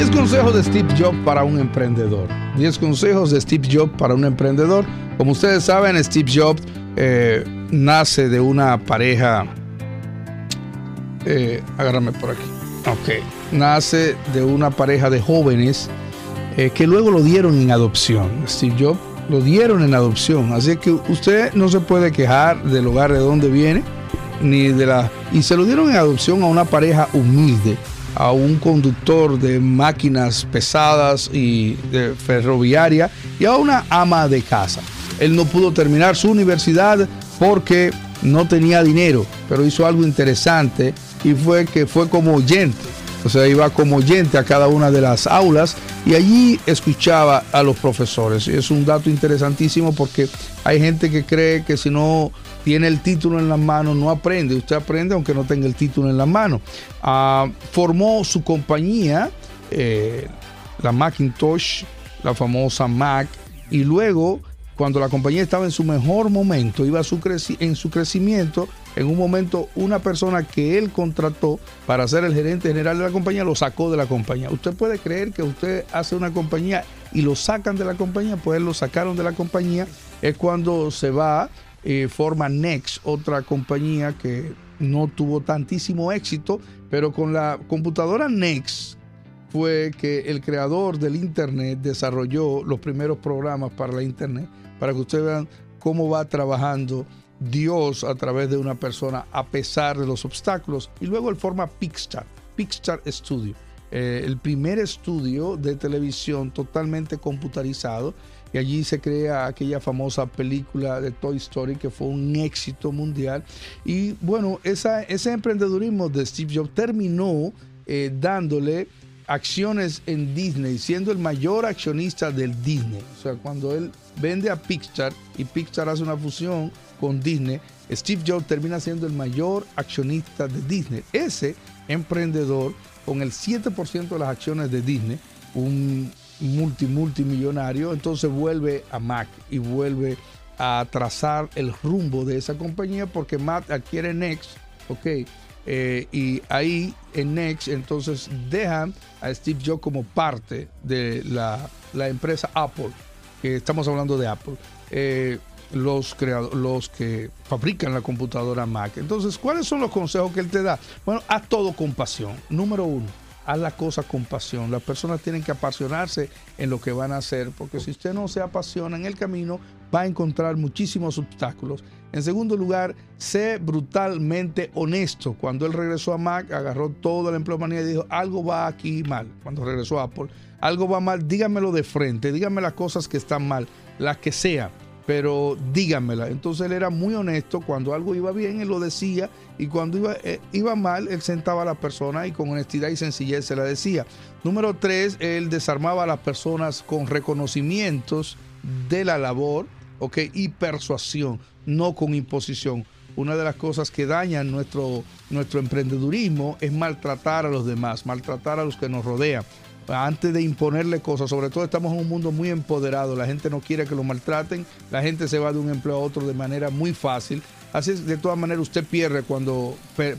10 consejos de Steve Jobs para un emprendedor. 10 consejos de Steve Jobs para un emprendedor. Como ustedes saben, Steve Jobs eh, nace de una pareja. Eh, agárrame por aquí. Ok. Nace de una pareja de jóvenes eh, que luego lo dieron en adopción. Steve Jobs lo dieron en adopción. Así que usted no se puede quejar del hogar de donde viene, ni de la. Y se lo dieron en adopción a una pareja humilde a un conductor de máquinas pesadas y de ferroviaria y a una ama de casa. Él no pudo terminar su universidad porque no tenía dinero, pero hizo algo interesante y fue que fue como oyente. O sea, iba como oyente a cada una de las aulas y allí escuchaba a los profesores. Es un dato interesantísimo porque hay gente que cree que si no tiene el título en las manos, no aprende. Usted aprende aunque no tenga el título en las manos. Ah, formó su compañía, eh, la Macintosh, la famosa Mac, y luego, cuando la compañía estaba en su mejor momento, iba su en su crecimiento, en un momento una persona que él contrató para ser el gerente general de la compañía lo sacó de la compañía. Usted puede creer que usted hace una compañía y lo sacan de la compañía, pues lo sacaron de la compañía, es cuando se va eh, forma Next, otra compañía que no tuvo tantísimo éxito, pero con la computadora Next fue que el creador del Internet desarrolló los primeros programas para la Internet, para que ustedes vean cómo va trabajando Dios a través de una persona a pesar de los obstáculos. Y luego él forma Pixar, Pixar Studio, eh, el primer estudio de televisión totalmente computarizado y allí se crea aquella famosa película de Toy Story que fue un éxito mundial. Y bueno, ese emprendedurismo de Steve Jobs terminó eh, dándole acciones en Disney, siendo el mayor accionista del Disney. O sea, cuando él vende a Pixar y Pixar hace una fusión con Disney, Steve Jobs termina siendo el mayor accionista de Disney. Ese emprendedor con el 7% de las acciones de Disney, un multi, multimillonario, entonces vuelve a Mac y vuelve a trazar el rumbo de esa compañía porque Mac adquiere Next, ok, eh, y ahí en Next entonces dejan a Steve Jobs como parte de la, empresa Apple, que estamos hablando de Apple. Eh, los, los que fabrican la computadora Mac. Entonces, ¿cuáles son los consejos que él te da? Bueno, haz todo con pasión. Número uno, haz la cosa con pasión. Las personas tienen que apasionarse en lo que van a hacer, porque si usted no se apasiona en el camino, va a encontrar muchísimos obstáculos. En segundo lugar, sé brutalmente honesto. Cuando él regresó a Mac, agarró todo la empleomanía y dijo, algo va aquí mal. Cuando regresó a Apple, algo va mal, dígamelo de frente, dígame las cosas que están mal, las que sean pero díganmela. Entonces él era muy honesto, cuando algo iba bien, él lo decía, y cuando iba, eh, iba mal, él sentaba a la persona y con honestidad y sencillez se la decía. Número tres, él desarmaba a las personas con reconocimientos de la labor, ¿ok? Y persuasión, no con imposición. Una de las cosas que dañan nuestro, nuestro emprendedurismo es maltratar a los demás, maltratar a los que nos rodean antes de imponerle cosas, sobre todo estamos en un mundo muy empoderado, la gente no quiere que lo maltraten, la gente se va de un empleo a otro de manera muy fácil. Así es, de todas maneras, usted pierde cuando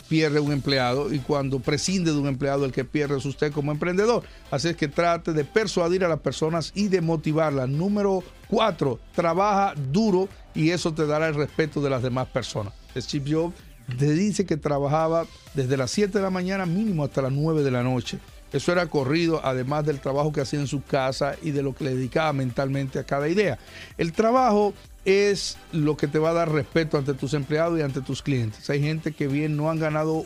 pierde un empleado y cuando prescinde de un empleado, el que pierde es usted como emprendedor. Así es que trate de persuadir a las personas y de motivarlas. Número cuatro, trabaja duro y eso te dará el respeto de las demás personas. Steve Jobs te dice que trabajaba desde las 7 de la mañana mínimo hasta las 9 de la noche. Eso era corrido, además del trabajo que hacía en su casa y de lo que le dedicaba mentalmente a cada idea. El trabajo es lo que te va a dar respeto ante tus empleados y ante tus clientes. Hay gente que bien no han ganado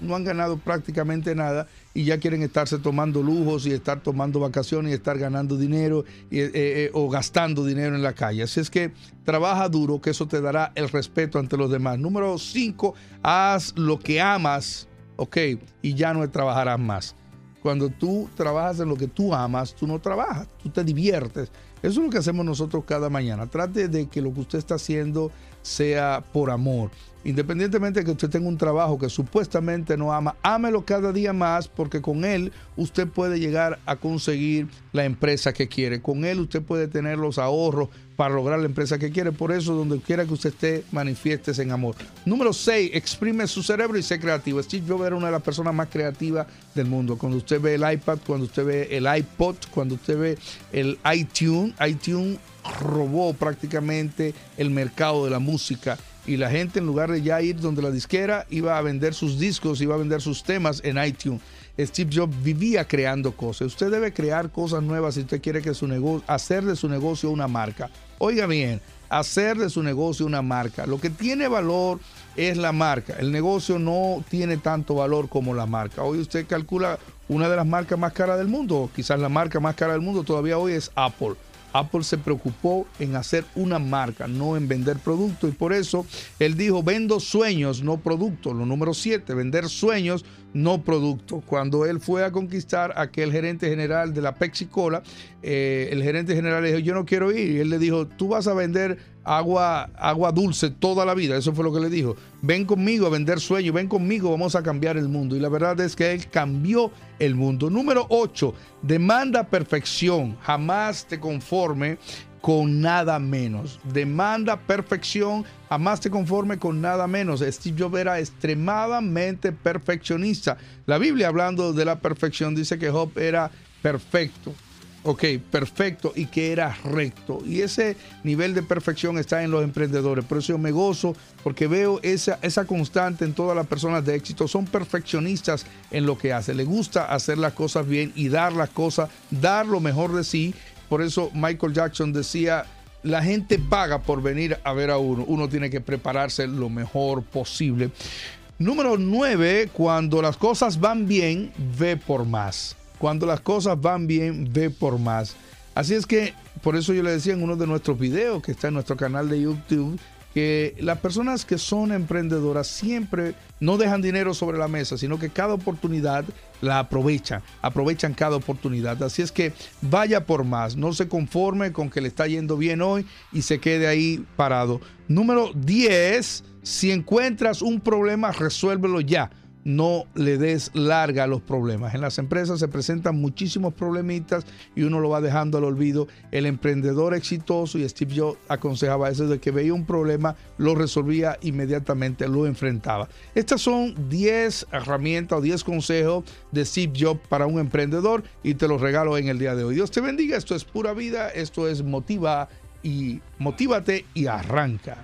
no han ganado prácticamente nada y ya quieren estarse tomando lujos y estar tomando vacaciones y estar ganando dinero eh, eh, o gastando dinero en la calle. Así es que trabaja duro, que eso te dará el respeto ante los demás. Número cinco, haz lo que amas, ok, y ya no trabajarás más. Cuando tú trabajas en lo que tú amas, tú no trabajas, tú te diviertes. Eso es lo que hacemos nosotros cada mañana. Trate de que lo que usted está haciendo sea por amor. Independientemente de que usted tenga un trabajo que supuestamente no ama, ámelo cada día más porque con él usted puede llegar a conseguir la empresa que quiere. Con él usted puede tener los ahorros para lograr la empresa que quiere. Por eso, donde quiera que usted esté, manifiestes en amor. Número 6, exprime su cerebro y sé creativo. Steve Jobs era una de las personas más creativas del mundo. Cuando usted ve el iPad, cuando usted ve el iPod, cuando usted ve el iTunes, iTunes robó prácticamente el mercado de la música y la gente en lugar de ya ir donde la disquera iba a vender sus discos, iba a vender sus temas en iTunes. Steve Jobs vivía creando cosas. Usted debe crear cosas nuevas si usted quiere que su negocio, hacer de su negocio una marca. Oiga bien, hacer de su negocio una marca. Lo que tiene valor es la marca. El negocio no tiene tanto valor como la marca. Hoy usted calcula una de las marcas más caras del mundo, quizás la marca más cara del mundo todavía hoy es Apple. Apple se preocupó en hacer una marca, no en vender productos. Y por eso él dijo, vendo sueños, no productos. Lo número siete, vender sueños, no productos. Cuando él fue a conquistar a aquel gerente general de la Pepsi Cola, eh, el gerente general le dijo, yo no quiero ir. Y él le dijo, tú vas a vender agua, agua dulce toda la vida. Eso fue lo que le dijo. Ven conmigo a vender sueños, ven conmigo, vamos a cambiar el mundo. Y la verdad es que él cambió el mundo. Número 8, demanda perfección. Jamás te conforme con nada menos. Demanda perfección, jamás te conforme con nada menos. Steve Jobs era extremadamente perfeccionista. La Biblia hablando de la perfección dice que Job era perfecto. Ok, perfecto y que era recto. Y ese nivel de perfección está en los emprendedores. Por eso yo me gozo porque veo esa, esa constante en todas las personas de éxito. Son perfeccionistas en lo que hacen. Les gusta hacer las cosas bien y dar las cosas, dar lo mejor de sí. Por eso Michael Jackson decía, la gente paga por venir a ver a uno. Uno tiene que prepararse lo mejor posible. Número 9, cuando las cosas van bien, ve por más. Cuando las cosas van bien, ve por más. Así es que, por eso yo le decía en uno de nuestros videos que está en nuestro canal de YouTube, las personas que son emprendedoras siempre no dejan dinero sobre la mesa, sino que cada oportunidad la aprovechan, aprovechan cada oportunidad. Así es que vaya por más, no se conforme con que le está yendo bien hoy y se quede ahí parado. Número 10, si encuentras un problema, resuélvelo ya no le des larga a los problemas. En las empresas se presentan muchísimos problemitas y uno lo va dejando al olvido. El emprendedor exitoso, y Steve Jobs aconsejaba eso, de que veía un problema, lo resolvía inmediatamente, lo enfrentaba. Estas son 10 herramientas o 10 consejos de Steve Jobs para un emprendedor y te los regalo en el día de hoy. Dios te bendiga, esto es pura vida, esto es motiva y motívate y arranca.